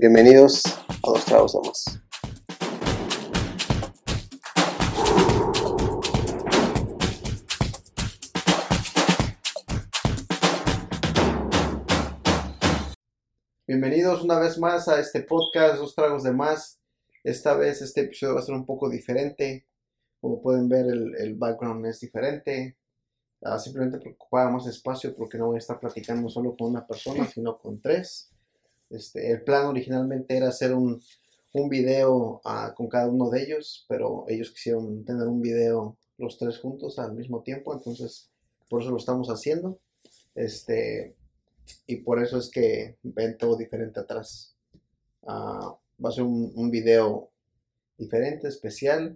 Bienvenidos a Dos Tragos Más. Bienvenidos una vez más a este podcast Dos Tragos de Más. Esta vez este episodio va a ser un poco diferente. Como pueden ver, el, el background es diferente. Ah, simplemente ocupaba más espacio porque no voy a estar platicando solo con una persona, sino con tres. Este, el plan originalmente era hacer un, un video ah, con cada uno de ellos, pero ellos quisieron tener un video los tres juntos al mismo tiempo, entonces por eso lo estamos haciendo. Este, y por eso es que ven todo diferente atrás. Ah, va a ser un, un video diferente, especial,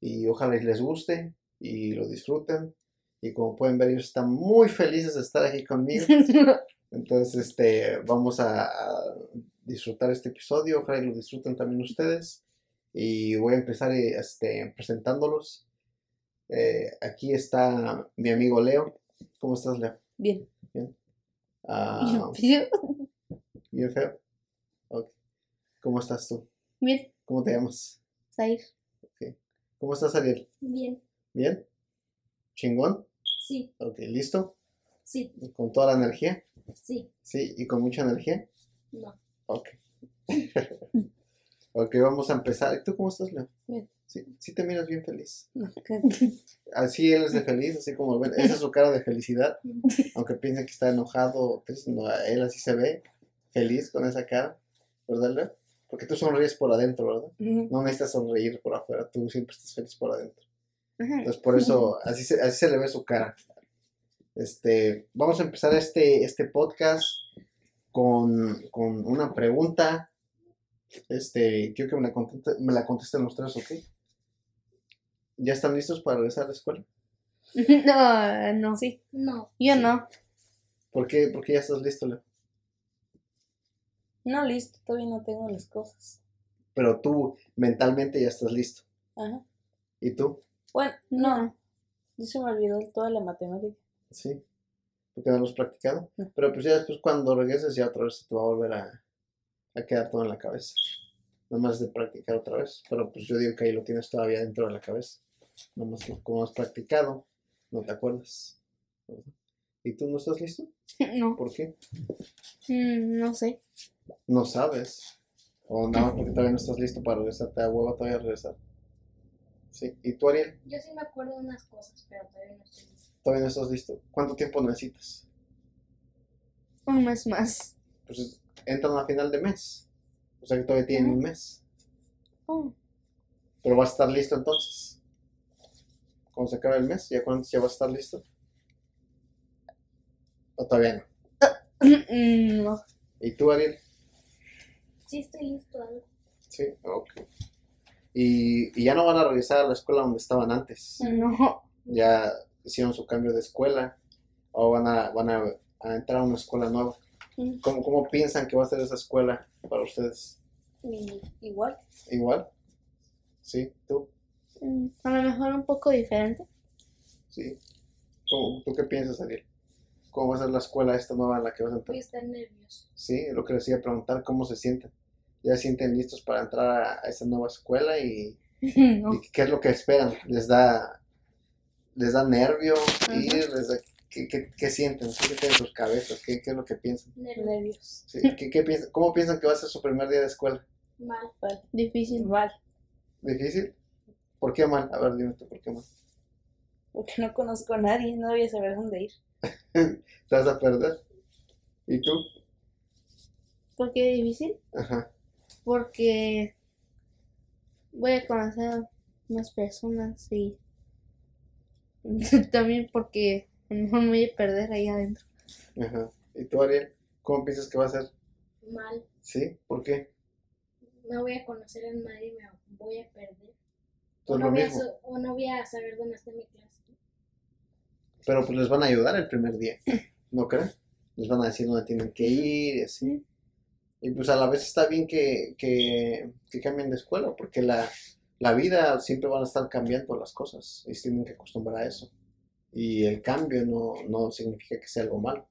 y ojalá les guste y lo disfruten. Y como pueden ver, ellos están muy felices de estar aquí conmigo. Entonces, este, vamos a, a disfrutar este episodio. Ojalá lo disfruten también ustedes. Y voy a empezar eh, este, presentándolos. Eh, aquí está mi amigo Leo. ¿Cómo estás, Leo? Bien. Ah, Bien. bien feo. Ok. ¿Cómo estás tú? Bien. ¿Cómo te llamas? Sair. ¿Cómo estás, Ariel? Bien, ¿Bien? ¿Chingón? sí, Ok, ¿listo? sí, ¿Con toda la energía? Sí, Sí, ¿y con mucha energía? no. Ok. ok, vamos a empezar. ¿Y tú cómo estás, Leo? Bien. Sí, sí te miras bien feliz. Así él es de feliz, así como ven, esa es su cara de felicidad. Aunque piensen que está enojado o triste, no, él así se ve, feliz con esa cara, ¿verdad, Leo? Porque tú sonríes por adentro, ¿verdad? No necesitas sonreír por afuera, tú siempre estás feliz por adentro. Entonces por eso así se, así se le ve su cara. Este, vamos a empezar este, este podcast con, con una pregunta. Este, quiero que me la, conteste- me la contesten los tres, ¿ok? ¿Ya están listos para regresar a la escuela? No, no, sí. No, Yo no. ¿Por qué, por qué ya estás listo, Leo? No, listo. Todavía no tengo las cosas. Pero tú mentalmente ya estás listo. Ajá. ¿Y tú? Bueno, no. Yo se me olvidó toda la matemática. Sí. ¿Por qué no lo has practicado? No. Pero pues ya después cuando regreses ya otra vez se te va a volver a, a quedar todo en la cabeza. Nomás de practicar otra vez. Pero pues yo digo que ahí lo tienes todavía dentro de la cabeza. Nomás que como has practicado, no te acuerdas. ¿Y tú no estás listo? No. ¿Por qué? Mm, no sé. No sabes. O nada más porque todavía no estás listo para regresar. Te da hueva todavía regresar. Sí. ¿Y tú, Ariel? yo sí me acuerdo de unas cosas, pero todavía no estoy. Todavía no estás listo. ¿Cuánto tiempo necesitas? Un mes más. Pues entran a final de mes. O sea que todavía tienen un mes. Oh, Pero vas a estar listo entonces. Cuando se acabe el mes, ¿ya cuándo ya vas a estar listo? ¿O todavía no? Mm, no. ¿Y tú, Ariel? Sí estoy listo algo. Sí, ok. Y, y ya no van a regresar a la escuela donde estaban antes. No. Ya hicieron su cambio de escuela. O van a, van a, a entrar a una escuela nueva. Mm, ¿Cómo, ¿Cómo piensan que va a ser esa escuela para ustedes? y- Igual. ¿Igual? ¿Sí? ¿Tú? Mm, A lo mejor un poco diferente. ¿Sí? ¿Cómo- ¿Tú qué piensas, Ariel? ¿Cómo va a ser la escuela esta nueva en la que vas a entrar? Voy a estar nervioso. Sí, lo que les iba a preguntar, ¿cómo se sienten? ¿Ya se sienten listos para entrar a, a esa nueva escuela? ¿Y, No. y qué es lo que esperan? ¿Les da, les da nervio ir? ¿Les da- qué, qué- qué sienten? ¿Qué sienten en sus cabezas? ¿Qué, qué es lo que piensan? Nervios. Sí, ¿qué, qué piensan? ¿Cómo piensan que va a ser su primer día de escuela? Mal. Vale. Difícil. Vale. ¿Difícil? ¿Por qué mal? A ver, dime tú, ¿por qué mal? Porque no conozco a nadie. No voy a saber dónde ir. ¿Te vas a perder? ¿Y tú? ¿Por qué difícil? Ajá. Porque voy a conocer más personas y también porque a lo mejor me voy a perder ahí adentro. Ajá. ¿Y tú, Ariel? ¿Cómo piensas que va a ser? Mal. ¿Sí? ¿Por qué? No voy a conocer a nadie, me voy a perder. Todo O no, lo voy a, so- o no voy a saber dónde está mi clase. Pero pues les van a ayudar el primer día, ¿no creen? Les van a decir dónde tienen que ir y así. Y pues a la vez está bien que, que, que cambien de escuela, porque la, la vida siempre van a estar cambiando las cosas y tienen que acostumbrar a eso. Y el cambio no, no significa que sea algo malo.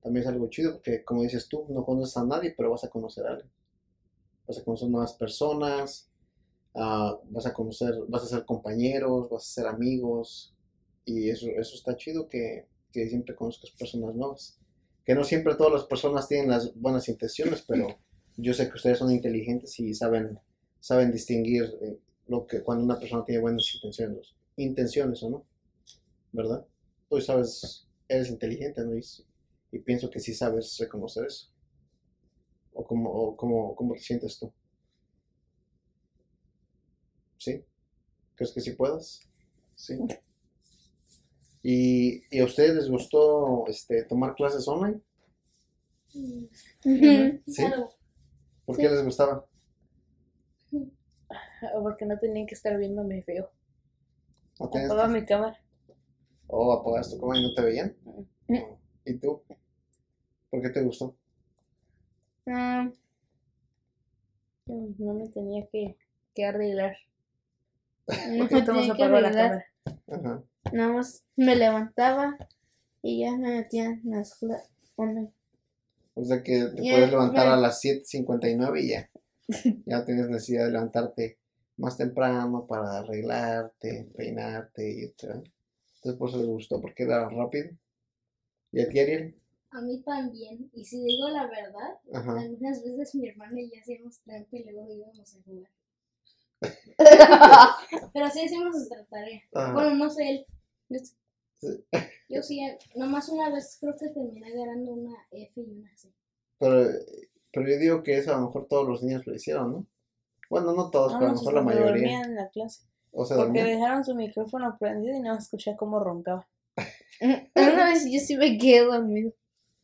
También es algo chido, porque como dices tú, no conoces a nadie, pero vas a conocer a alguien. vas a conocer nuevas personas, ah, vas a conocer, vas a ser compañeros, vas a ser amigos, y eso, eso está chido que, que siempre conozcas personas nuevas. Que no siempre todas las personas tienen las buenas intenciones, pero yo sé que ustedes son inteligentes y saben, saben distinguir eh, lo que cuando una persona tiene buenas intenciones, intenciones o no, ¿verdad? Tú sabes, eres inteligente, ¿no? Y, y pienso que sí sabes reconocer eso. ¿O cómo, o cómo, cómo te sientes tú? ¿Sí? ¿Crees que sí puedas? Sí. ¿Y, y a ustedes les gustó este, tomar clases online? ¿Sí? ¿Por qué les gustaba? Porque no tenía que estar viéndome feo. ¿No Apagaba mi cámara. Oh, apagaste tu cámara y no te veían. Mm. ¿Y tú? ¿Por qué te gustó? Ah, no me tenía que, que arreglar. No me tenía que apagó la arreglar. cámara. Ajá. Nada más me levantaba y ya me metía en las clases. O sea que te Ya, puedes levantar a las 7.59 y ya. Ya tienes necesidad de levantarte más temprano para arreglarte, peinarte y etc. Entonces por eso les gustó, porque era rápido. ¿Y a ti, Ariel? A mí también. Y si digo la verdad, Ajá. algunas veces mi hermana y yo hacíamos trampa y luego íbamos a jugar. Pero sí hacíamos nuestra tarea. Ajá. Bueno, no sé él. Yo, Sí. yo sí, nomás una vez creo que terminé ganando una F y una C. Pero, pero yo digo que eso a lo mejor todos los niños lo hicieron, ¿no? Bueno, no todos, No, pero a lo no, mejor la mayoría. dormían en la clase. O sea, Porque dormían. dejaron su micrófono prendido y no escuché cómo roncaba. Una vez yo sí me quedé dormido.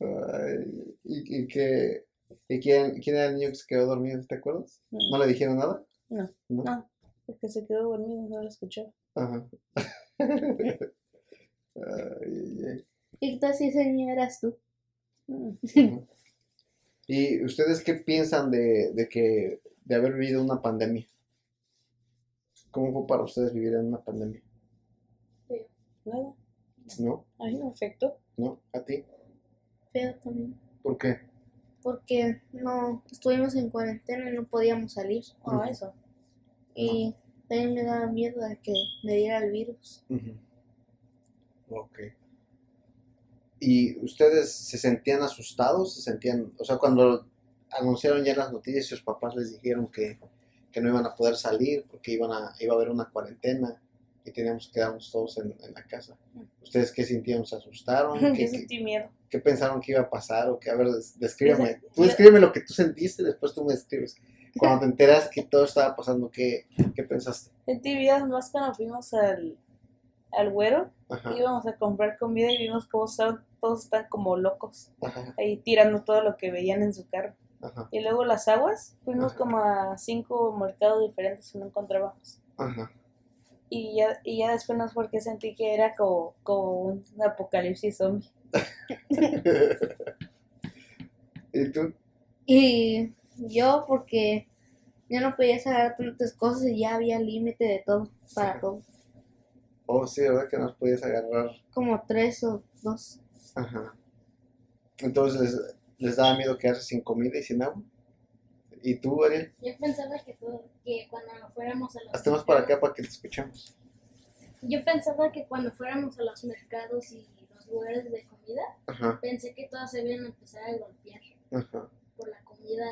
Ay, ¿Y, y, que, y quién, quién era el niño que se quedó dormido? ¿Te acuerdas? ¿No le dijeron nada? No, ¿No? no, porque se quedó dormido, no lo escuchaba. Ajá. Ay, ay, ay. ¿Y si ese niño eras tú? Mm. ¿Y ustedes qué piensan de, de que de haber vivido una pandemia? ¿Cómo fue para ustedes vivir en una pandemia? Nada, ¿No? a mí me afectó. ¿No? ¿A ti? Feo también. ¿Por qué? Porque no estuvimos en cuarentena y no podíamos salir. Oh, Ujú. eso. Y también me daba miedo de que me diera el virus. Ujú. Ok. ¿Y ustedes se sentían asustados? ¿Se sentían, o sea, cuando anunciaron ya las noticias, sus papás les dijeron que, que no iban a poder salir porque iban a, iba a haber una cuarentena y teníamos que quedarnos todos en, en la casa? ¿Ustedes qué sintieron? ¿Se asustaron? ¿Qué, Yo qué- sentí miedo. qué pensaron que iba a pasar? O que, a ver, des- descríbeme. Tú descríbeme lo que tú sentiste, después tú me describes. Cuando te enteras que todo estaba pasando, ¿qué, qué pensaste? Sentí miedo más cuando fuimos al, al güero. Ajá, Íbamos a comprar comida y vimos cómo estaban- todos están como locos. ajá, Ahí tirando todo lo que veían en su carro. Ajá, Y luego las aguas, fuimos Ajá. como a cinco mercados diferentes y no encontrábamos. ajá. Y ya, y ya después no sé por qué sentí que era como, como un apocalipsis zombie. ¿Y tú? Y yo porque yo no podía sacar tantas cosas y ya había límite de todo para todo. Oh, sí, ¿verdad? Que nos podías agarrar. Como tres o dos. Ajá. Entonces les, daba miedo quedarse sin comida y sin agua. ¿Y tú, Ariel? Yo pensaba que, cuando fuéramos a los más para acá mercados- para que te escuchemos. Yo pensaba que cuando fuéramos a los mercados y los lugares de comida, Ajá, pensé que todas se iban a empezar a golpear ajá, por la comida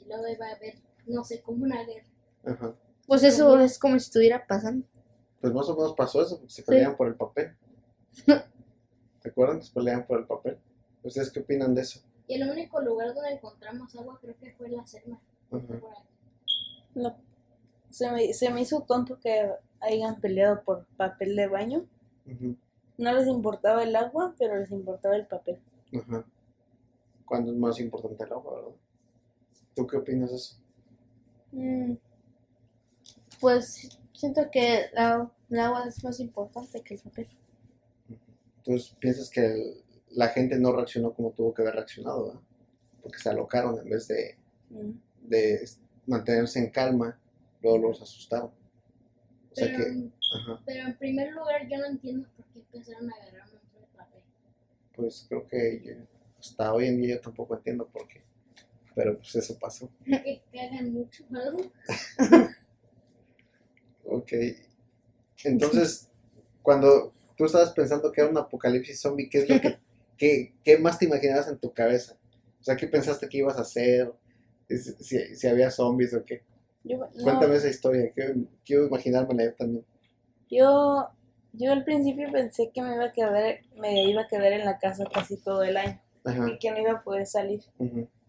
y luego iba a haber, no sé, como una guerra. ajá. Pues eso es como si estuviera pasando. Pues más o menos pasó eso, porque se peleaban por el papel. ¿Te acuerdan se peleaban por el papel? ¿Ustedes qué opinan de eso? Y el único lugar donde encontramos agua creo que fue la selva. No, se, me, se me hizo tonto que hayan peleado por papel de baño. No les importaba el agua, pero les importaba el papel. Ajá. ¿Cuándo es más importante el agua, verdad? ¿Tú qué opinas de eso? Mm, Pues siento que la, el agua es más importante que el papel. Entonces piensas que el- la gente no reaccionó como tuvo que haber reaccionado, ¿verdad? Porque se alocaron en vez de, Mm. de mantenerse en calma, luego los asustaron. O sea Pero, que, ajá, pero en primer lugar yo no entiendo por qué empezaron a agarrar un montón de papel. pues creo que yo- hasta hoy en día yo tampoco entiendo por qué. pero pues eso pasó. Que cagan mucho. Ok. Entonces, cuando tú estabas pensando que era un apocalipsis zombie, ¿qué es lo que, qué, qué más te imaginabas en tu cabeza? O sea, ¿qué pensaste que ibas a hacer? Si, si había zombies o qué. Yo, no, Cuéntame esa historia, quiero, quiero imaginármela yo también. yo, yo al principio pensé que me iba a quedar, me iba a quedar en la casa casi todo el año Ajá. y que no iba a poder salir.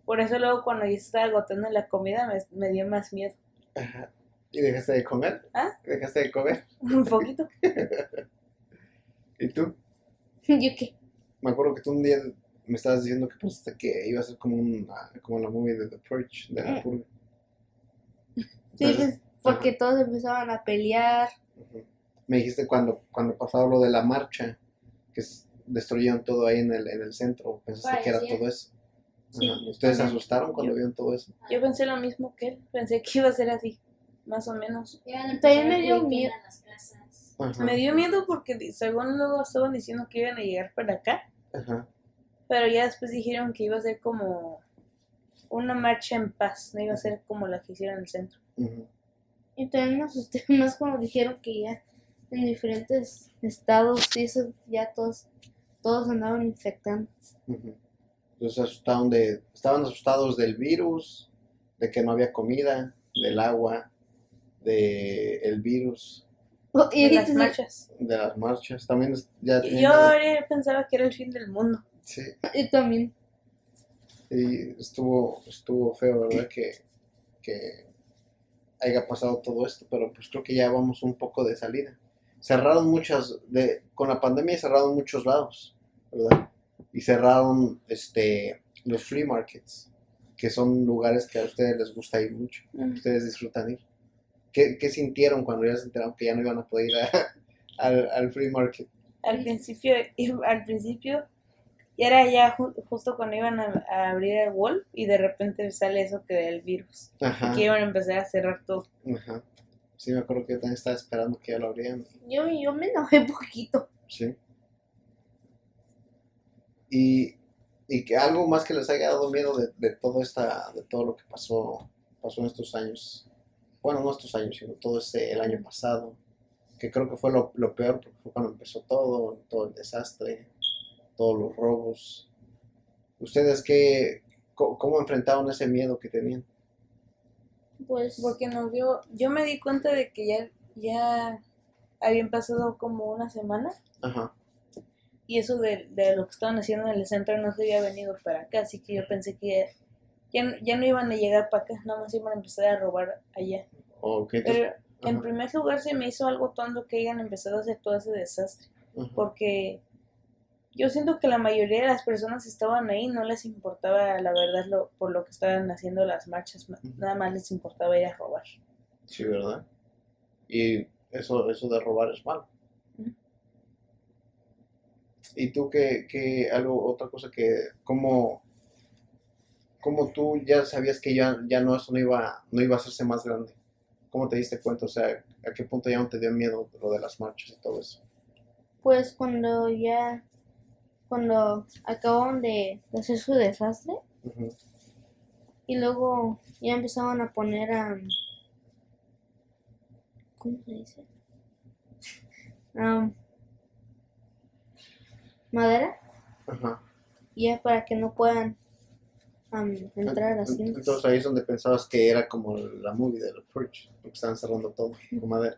Por eso luego cuando ya estaba agotando la comida me, me dio más miedo. ajá. ¿Y dejaste de comer? ¿Ah? ¿Dejaste de comer? Un poquito. ¿Y tú? ¿Yo qué? Me acuerdo que tú un día me estabas diciendo que pensaste que iba a ser como, una, como la movie de The Purge, de la Mm. purga. Sí, pues, porque todos empezaban a pelear. Me dijiste cuando, cuando pasaba lo de la marcha, que destruyeron todo ahí en el, en el centro, pensaste que era todo eso. Sí, ¿Ustedes se asustaron cuando Yo- vieron todo eso? Yo pensé lo mismo que él. Pensé que iba a ser así, más o menos. También me dio miedo. las. Me dio miedo porque según luego estaban diciendo que iban a llegar para acá, Ajá. pero ya después dijeron que iba a ser como una marcha en paz, no iba a ser como la que hicieron en el centro. Y también me asusté más cuando dijeron que ya en diferentes estados, y eso ya todos, todos andaban infectando. Entonces se asustaron de, estaban asustados del virus, de que no había comida, del agua, de el virus, Oh, y de las sí- de marchas. las marchas. También es- ya Y tenían- yo ahora pensaba que era el fin del mundo. sí, y también. y estuvo, estuvo feo, ¿verdad? Que, que haya pasado todo esto, pero pues creo que ya vamos un poco de salida. Cerraron muchas, de, con la pandemia cerraron muchos lados, ¿verdad? Y cerraron este, los flea markets, que son lugares que a ustedes les gusta ir mucho, Mm. ustedes disfrutan ir. ¿Qué, qué sintieron cuando ya se enteraron que ya no iban a poder ir a- al, al flea market? Al principio, al principio, y era ya ju- justo cuando iban a, a abrir el wall y de repente sale eso que del virus. Ajá, Y que iban a empezar a cerrar todo. ajá. Sí, me acuerdo que yo también estaba esperando que ya lo abrieran. Yo, yo me enojé poquito. Sí. Y, y que algo más que les haya dado miedo de, de todo esta, de todo lo que pasó, pasó en estos años. Bueno, no estos años, sino todo ese, el año pasado. Que creo que fue lo, lo peor porque fue cuando empezó todo, todo el desastre, todos los robos. ¿Ustedes qué, co- cómo enfrentaron ese miedo que tenían? Pues, Porque nos dio, yo me di cuenta de que ya, ya habían pasado como una semana Ajá, y eso de, de lo que estaban haciendo en el centro no se había venido para acá, así que yo pensé que ya, ya, no- iban a llegar para acá, nada más iban a empezar a robar allá. Pero en primer lugar se me hizo algo tonto que hayan empezado a hacer todo ese desastre, ajá, porque yo siento que la mayoría de las personas estaban ahí no les importaba la verdad lo, por lo que estaban haciendo las marchas, nada más les importaba ir a robar. sí, ¿verdad? Y eso, eso de robar es malo. ¿Y tú qué, qué algo, otra cosa que, cómo, cómo tú ya sabías que ya, ya no, eso no iba, no iba a hacerse más grande? ¿Cómo te diste cuenta? O sea, ¿a qué punto ya no te dio miedo lo de las marchas y todo eso? pues cuando ya, cuando acabaron de, de hacer su desastre, Ujú, y luego ya empezaban a poner a... ¿Cómo se dice? Am, madera, Ajá. ya para que no puedan entrar a las Ent- tiendas. Entonces ahí es donde pensabas que era como la movie de The Purge, porque estaban cerrando todo con madera.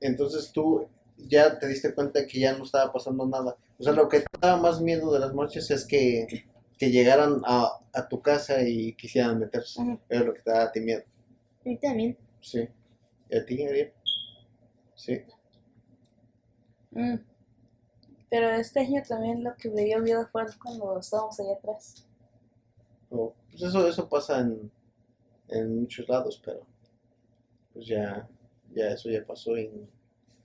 Entonces tú ya te diste cuenta que ya no estaba pasando nada. O sea, lo que te daba más miedo de las marchas es que, que llegaran a, a tu casa y quisieran meterse. Era lo que te daba a ti miedo. Y también, Sí. ¿Y a ti, Ariel? Sí. Mm. Pero este año también lo que me dio miedo fue cuando estábamos allá atrás. O- pues eso, eso pasa en, en muchos lados, pero pues ya, ya eso ya pasó y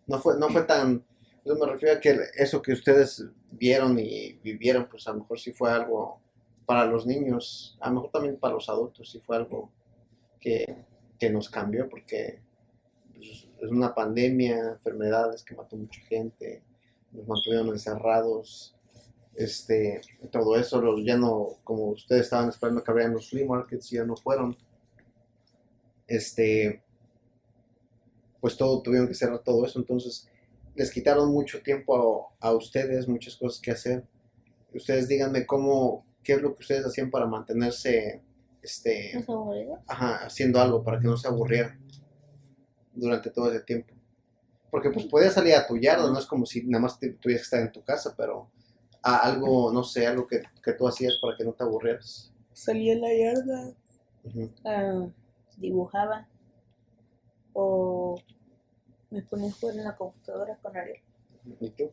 no fue, no fue tan, yo me refiero a que eso que ustedes vieron y vivieron, pues a lo mejor sí fue algo para los niños, a lo mejor también para los adultos sí fue algo que, que nos cambió porque pues, es una pandemia, enfermedades que mató mucha gente, nos mantuvieron encerrados este, todo eso, los, ya no, como ustedes estaban esperando que abrieran los flea markets, ya no fueron. Este, pues todo, tuvieron que cerrar todo eso, entonces les quitaron mucho tiempo a, a ustedes, muchas cosas que hacer. Ustedes díganme cómo, qué es lo que ustedes hacían para mantenerse, este, ajá, haciendo algo para que no se aburrieran durante todo ese tiempo. Porque pues podías salir a tu yarda, no es como si nada más te, tuvieras que estar en tu casa, pero a algo, no sé, algo que, que tú hacías para que no te aburrieras. Salí a la yarda. Ah, dibujaba. O me ponía a jugar en la computadora con Ariel. ¿Y tú?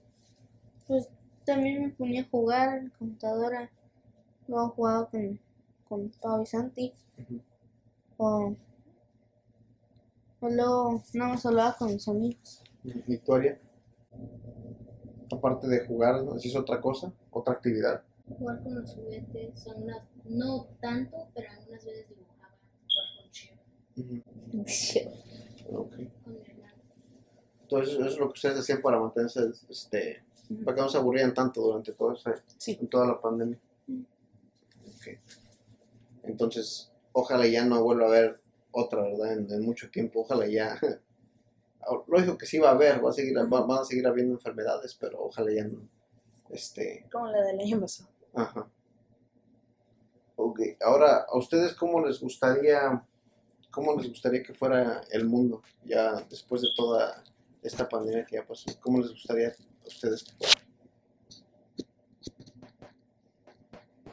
Pues también me ponía a jugar en la computadora. Luego jugaba con, con Pau y Santi. O, o luego nada más hablaba con mis amigos. Victoria. Aparte de jugar, ¿no? ¿hacías otra cosa? ¿Otra actividad? Jugar con los juguetes, algunas, no tanto, pero algunas veces dibujaba, jugar con Chio, Ujú. Ok. con mi hermano. Entonces, eso es lo que ustedes hacían para mantenerse, este, para que no se aburrieran tanto durante todo ese, Sí. en toda la pandemia. Ok. Entonces, ojalá ya no vuelva a haber otra, ¿verdad? En, en mucho tiempo, ojalá ya. Lógico que sí va a haber, va a seguir, va- van a seguir habiendo enfermedades, pero ojalá ya no. Este, Como la del año pasado. ajá. Ok, ahora, ¿a ustedes cómo les gustaría, cómo les gustaría que fuera el mundo ya después de toda esta pandemia que ya pasó? ¿Cómo les gustaría a ustedes que fuera?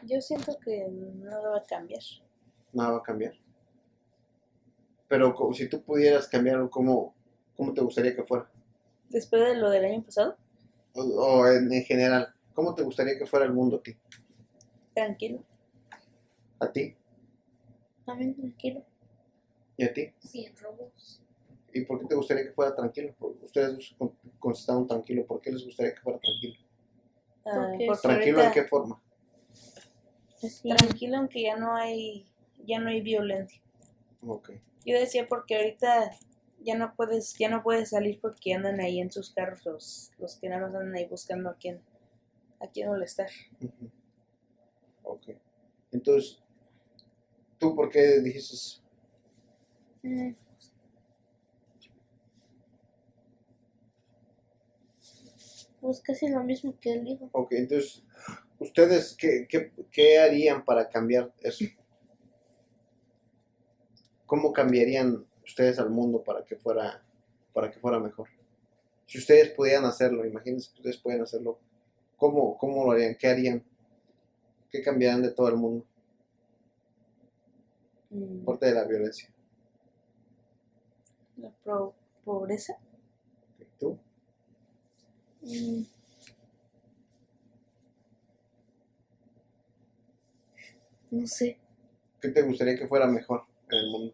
Yo siento que lo va a cambiar. Nada va a cambiar. Pero si tú pudieras cambiarlo, ¿cómo, cómo te gustaría que fuera? Después de lo del año pasado, O, o en, en general, ¿cómo te gustaría que fuera el mundo a ti? tranquilo. ¿A ti? También tranquilo. ¿Y a ti? Sin robos. ¿Y por qué te gustaría que fuera tranquilo? Porque ustedes dos con- contestaron tranquilo. ¿Por qué les gustaría que fuera tranquilo? Ah, Porque ¿Tranquilo en qué forma? Así, Tranquilo aunque ya no hay, ya no hay violencia. Ok. Yo decía porque ahorita ya no puedes, ya no puedes salir porque andan ahí en sus carros los, los que nada más andan ahí buscando a quién, a quién molestar. Ujú. Ok. Entonces, ¿tú por qué dijiste eso? mm, Pues casi lo mismo que él dijo. Ok, entonces, ¿ustedes qué, qué, qué harían para cambiar eso? ¿Cómo cambiarían ustedes al mundo para que fuera, para que fuera mejor? Si ustedes pudieran hacerlo, imagínense que ustedes pueden hacerlo, ¿cómo, cómo lo harían? ¿Qué harían? ¿Qué cambiarían de todo el mundo? Mm, Aparte de la violencia. La pro- pobreza. Ok, ¿Tú? Mm. No sé. ¿Qué te gustaría que fuera mejor en el mundo?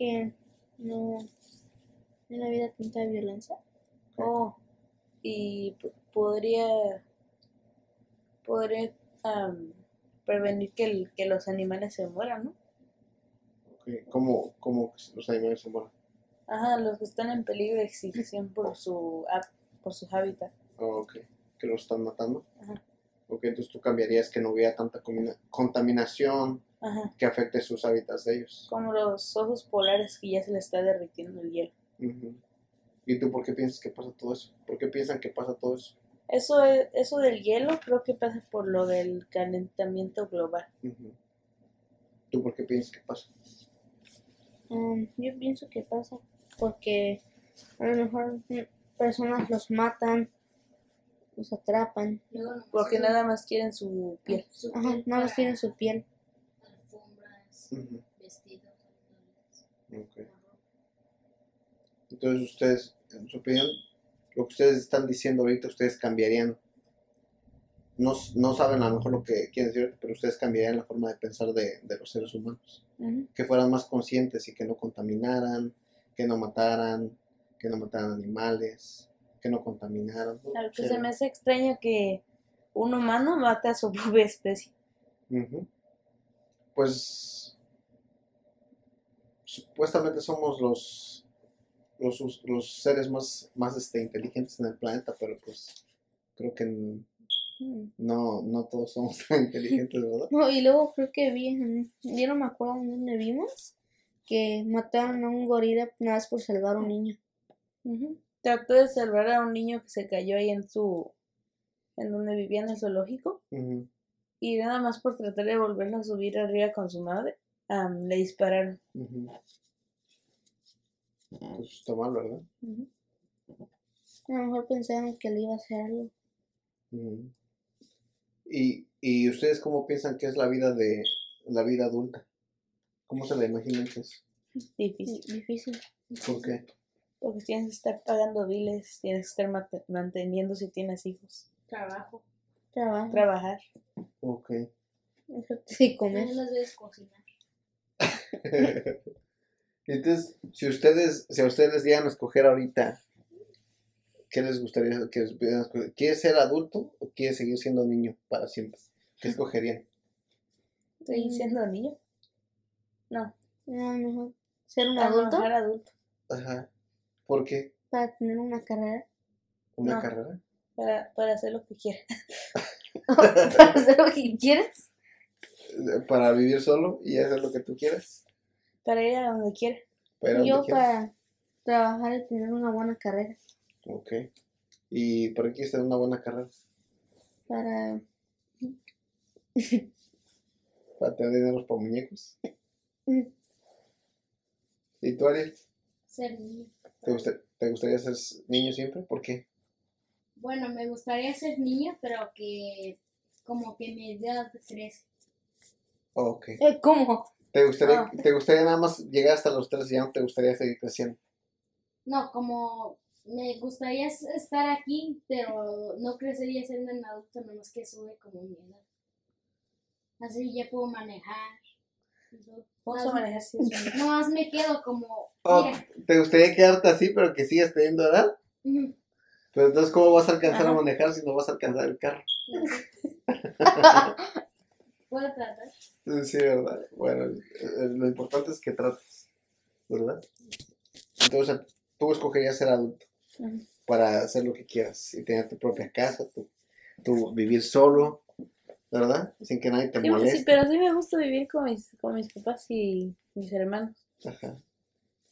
Que no en la vida tanta violencia. Oh, y podría, podría prevenir que, el- que los animales se mueran, ¿no? Ok, ¿Cómo, cómo los animales se mueren? Ajá, los que están en peligro de extinción por su por su hábitat. Oh, ok, que los están matando. Ajá. Ok, entonces tú cambiarías que no hubiera tanta contaminación Ajá, que afecte sus hábitats de ellos. como los osos polares que ya se les está derritiendo el hielo. Ujú. ¿Y tú por qué piensas que pasa todo eso? ¿Por qué piensan que pasa todo eso? Eso, es- eso del hielo creo que pasa por lo del calentamiento global. Ujú. ¿Tú por qué piensas que pasa? Um, yo pienso que pasa porque a lo mejor personas los matan, los atrapan. Porque nada más quieren su piel. su Ajá, nada más tienen su piel. Entonces ustedes, en su opinión, lo que ustedes están diciendo ahorita, ustedes cambiarían. No, no saben a lo mejor lo que quieren decir, pero ustedes cambiarían la forma de pensar de, de los seres humanos. Que fueran más conscientes y que no contaminaran, que no mataran, que no mataran animales, que no contaminaran. ¿no? Claro que Sí. se me hace extraño que un humano mate a su propia especie. Ujú. Pues supuestamente somos los los, los- seres más, más este, inteligentes en el planeta, pero pues creo que Mm. no, no todos somos tan inteligentes, ¿verdad? No, y luego creo que vi, yo no me acuerdo dónde vimos, que mataron a un gorila nada más por salvar a un niño. Ujú. Trató de salvar a un niño que se cayó ahí en su. en donde vivía en el zoológico. Y nada más por tratar de volverlo a subir arriba con su madre, le dispararon. Pues está mal, ¿verdad? A lo mejor pensaron que le iba a hacer algo. ¿Y, ¿Y ustedes cómo piensan que es la vida de la vida adulta? ¿Cómo se la imaginan que es? Difícil. Difícil. ¿Por qué? Porque tienes que estar pagando biles, tienes que estar manteniendo si tienes hijos, Trabajo. Trabajo. trabajar. Ok. Sí, comer. Algunas veces cocinar. Entonces, si ustedes, si a ustedes les dieran a escoger ahorita, ¿qué les gustaría que les pudieran escoger? ¿Quieres ser adulto o quieres seguir siendo niño para siempre? ¿Qué escogerían? ¿Estoy Mm. siendo niño? No, No, mejor ser un a lo adulto adulto. Ajá. ¿Por qué? para tener una carrera. ¿Una No. carrera? Para, para hacer lo que quiera. para hacer lo que quieras. ¿Para vivir solo y hacer lo que tú quieras? Para ir a donde quiera. ¿Para Yo quieras? para trabajar y tener una buena carrera. Ok. ¿Y por qué quieres tener una buena carrera? Para ¿Para tener dinero para muñecos? ¿Y tú, Ariel? Ser niño. ¿Te, gusta- ¿Te gustaría ser niño siempre? ¿Por qué? Bueno, me gustaría ser niño, pero que como que mi edad crece. Ok. Eh, ¿Cómo? ¿Te gustaría, Ah. ¿Te gustaría nada más llegar hasta los tres y ya no te gustaría seguir creciendo? No, como me gustaría es- estar aquí, pero no crecería siendo un adulto, nada más que sube como mi edad. Así ya puedo manejar. A manejar si es un- No más me quedo como, Oh, mira, ¿Te gustaría quedarte así pero que sigas teniendo edad? ujú, Pero entonces, ¿cómo vas a alcanzar a manejar si no vas a alcanzar el carro? puedo tratar. Sí, ¿verdad? Bueno, eh, lo importante es que trates, ¿verdad? Entonces, tú escogerías ser adulto para hacer lo que quieras y tener tu propia casa, tu, tu vivir solo, ¿verdad? Sin que nadie te Sí, sí, moleste. pero sí me gusta vivir con mis, con mis papás y mis hermanos. Ajá.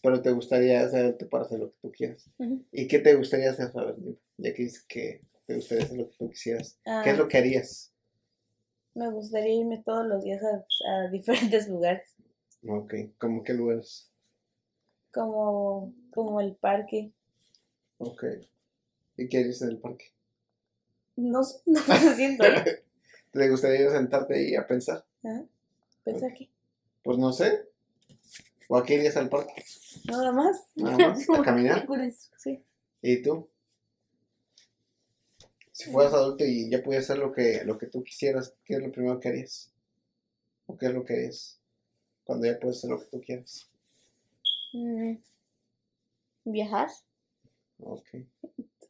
Pero te gustaría adulto para hacer lo que tú quieras. ¿Y qué te gustaría hacer, a ver, ya que dices que te gustaría hacer lo que tú quisieras? ¿Qué Ah, es lo que harías? Me gustaría irme todos los días a, a diferentes lugares, Ok, ¿cómo qué lugares? como, como el parque. Ok. ¿Y qué harías en el parque? No, no me siento. ¿Te gustaría a sentarte ahí a pensar? Ajá. Pensar que Pues no sé. ¿O a qué irías al parque? nada más. Nada más, a caminar. Sí. ¿Y tú? Si fueras adulto y ya pudieras hacer lo que, lo que tú quisieras, ¿qué es lo primero que harías? ¿O qué es lo que harías? Cuando ya puedes hacer lo que tú quieras. Mm, Viajar. Ok.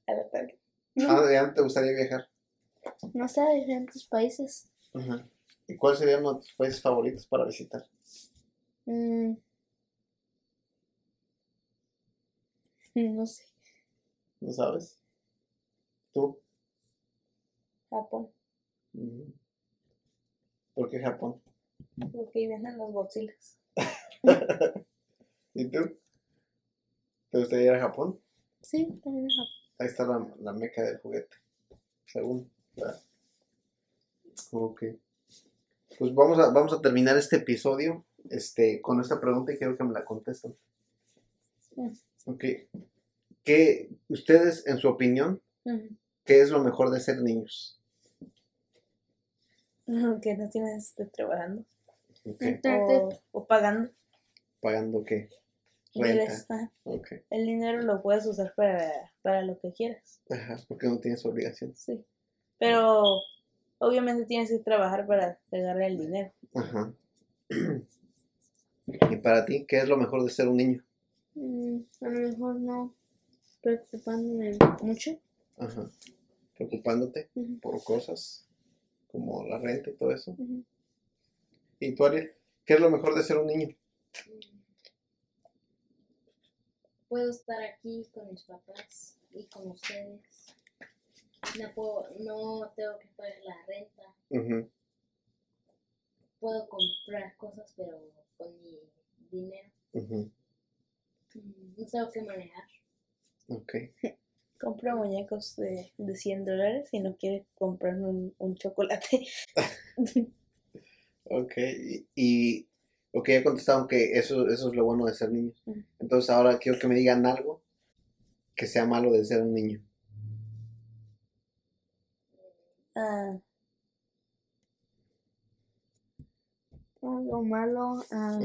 A la parque. Ah, ¿ya no te gustaría viajar? No sé, a diferentes países. ¿Y cuáles serían tus países favoritos para visitar? Mm, No sé. ¿No sabes? ¿Tú? Japón. ¿Por qué Japón? Porque vienen los Godzillas. ¿Y tú? ¿Te gustaría ir a Japón? Sí, también en Japón. Ahí está la, la meca del juguete. Según. Ok. Pues vamos a, vamos a terminar este episodio este, con esta pregunta y quiero que me la contesten. Ok. ¿Qué, ustedes, en su opinión, Ujú. qué es lo mejor de ser niños? Que no tienes que estar trabajando. O, o pagando. ¿Pagando qué? Renta. Miles. Ajá. Ok. El dinero lo puedes usar para, para lo que quieras. Ajá, porque no tienes obligaciones. Sí. Pero obviamente tienes que trabajar para pegarle el dinero. Ajá. ¿Y para ti, qué es lo mejor de ser un niño? mm, a lo mejor no preocupándome mucho. Ajá. Preocupándote por cosas como la renta y todo eso. ¿Y tú, Ariel? ¿Qué es lo mejor de ser un niño? puedo estar aquí con mis papás y con ustedes. No, puedo, no tengo que pagar la renta. Puedo comprar cosas, pero con mi dinero. ujú, Mm, No tengo que manejar. Ok. Compra muñecos de, de 100 dólares y no quiere comprar un, un chocolate. Ok. Y, y- ok, ya contestaron que eso, eso es lo bueno de ser niños. Ujú. Entonces ahora quiero que me digan algo que sea malo de ser un niño. Ah, Algo malo. ah,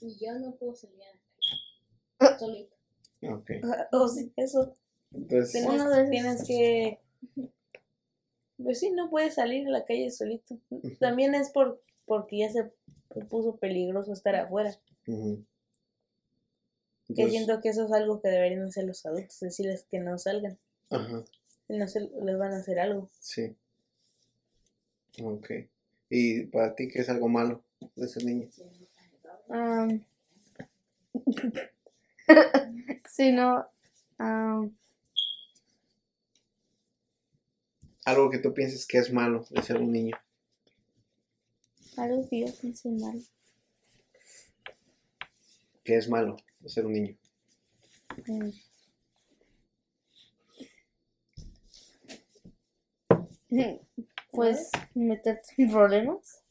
Y yo no puedo salir a la calle. Solito. Ok. oh, sí, eso. Entonces, Tienes, tienes que... Pues sí, no puedes salir a la calle solito. También es por porque ya se puso peligroso estar afuera. ujú. Que Entonces, siento que eso es algo que deberían hacer los adultos, decirles que no salgan, ajá, no se les van a hacer algo. sí. Ok. ¿Y para ti qué es algo malo de ser niño? am, sí, no. am, Algo que tú pienses que es malo de ser un niño. algo que yo piense mal. Que es malo de ser un niño. Mm. Pues meterte en problemas.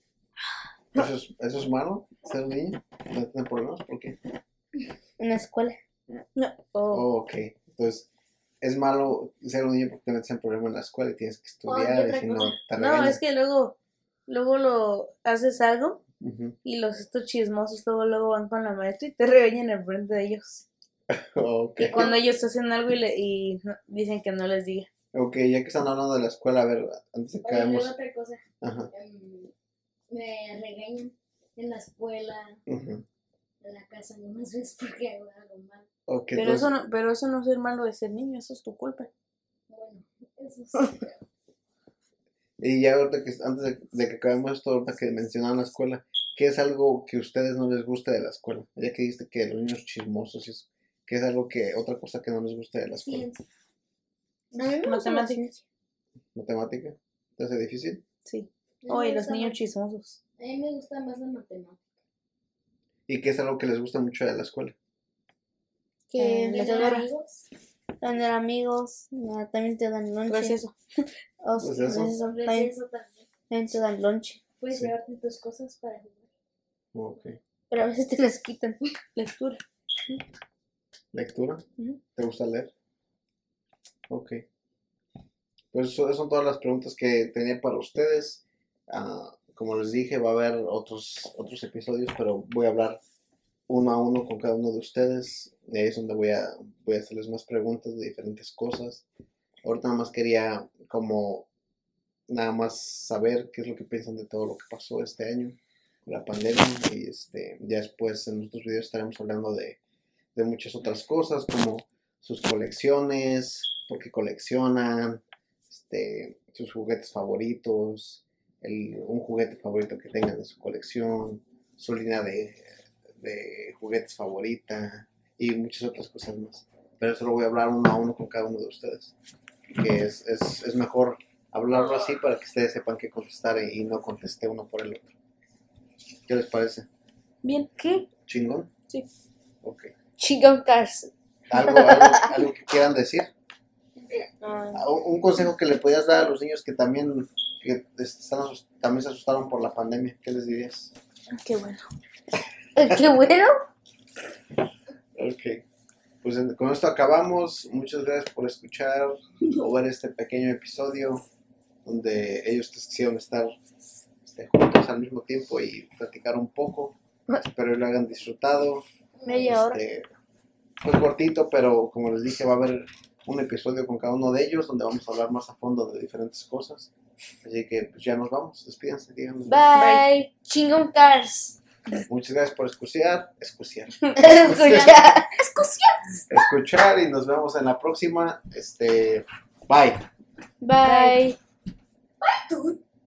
¿Eso es, eso es malo? ¿Ser un niño? ¿No tener problemas? ¿Por qué? En la escuela. No, o Oh, ok. Entonces, es malo ser un niño porque te metes en problemas en la escuela y tienes que estudiar y y si no, te no, es que luego, luego lo haces algo y los estos chismosos luego luego van con la maestra y te regañan en frente de ellos. Ok. Y cuando ellos hacen algo y, le, y no- dicen que no les diga. Ok, ya que están hablando de la escuela, a ver, antes de que Oye, otra cosa. Ajá. em, me regañan en la escuela, en la casa, algunas veces porque hago algo mal. Pero entonces- eso no, pero eso no es ser malo de ser niño, eso es tu culpa. Bueno, eso sí. Y ya ahorita que, antes de, de que acabemos esto, ahorita que mencionaron la escuela, ¿qué es algo que a ustedes no les gusta de la escuela? Ya que dijiste que los niños chismosos y eso, ¿qué es algo que, otra cosa que no les gusta de la escuela? Ciencia. A mí me gusta la Matemáticas. ¿Matemática? ¿Te hace difícil? Sí. Oye, los niños más- chismosos. A mí me gusta más la matemática. ¿Y qué es algo que les gusta mucho de la escuela? Que Eh, te la ¿Tener escuela. dan amigos? tener amigos, también te dan lonche. Pues eso. O Pues sea, eso. eso, Pues también, eso también. también te dan lonche. Puedes Sí. llevarte tus cosas para jugar. Ok. Pero a veces te las quitan. Lectura. ¿Lectura? ¿Te gusta leer? Ok. Pues eso- son todas las preguntas que tenía para ustedes. Ah, como les dije, va a haber otros, otros episodios, pero voy a hablar uno a uno con cada uno de ustedes. Y ahí es donde voy a, voy a hacerles más preguntas de diferentes cosas. Ahorita nada más quería como nada más saber qué es lo que piensan de todo lo que pasó este año, la pandemia. Y este, ya después en nuestros videos estaremos hablando de, de muchas otras cosas como sus colecciones, por qué coleccionan, este, sus juguetes favoritos, el- un juguete favorito que tengan en su colección, su línea de, de juguetes favorita y muchas otras cosas más. Pero eso lo voy a hablar uno a uno con cada uno de ustedes. Que es, es, es mejor hablarlo así para que ustedes sepan qué contestar y, y no conteste uno por el otro. ¿Qué les parece? Bien. ¿Qué? ¿Chingón? Sí. Ok. Chingón Cars. ¿Algo, algo, algo que quieran decir? Ah, Ah, Un consejo que le podías dar a los niños que también, que están también se asustaron por la pandemia, ¿qué les dirías? Qué bueno. Qué bueno. Ok. Pues con esto acabamos. Muchas gracias por escuchar o ver este pequeño episodio donde ellos quisieron estar este, juntos al mismo tiempo y platicar un poco. Espero lo hayan disfrutado. Media hora. Este, fue cortito, pero como les dije, va a haber un episodio con cada uno de ellos donde vamos a hablar más a fondo de diferentes cosas. Así que pues ya nos vamos. Despídanse, díganos. Bye. Chingón Cars. Muchas gracias por escuchar, escuchar, Escucha. escuchar y nos vemos en la próxima. Este, bye. Bye. Tú,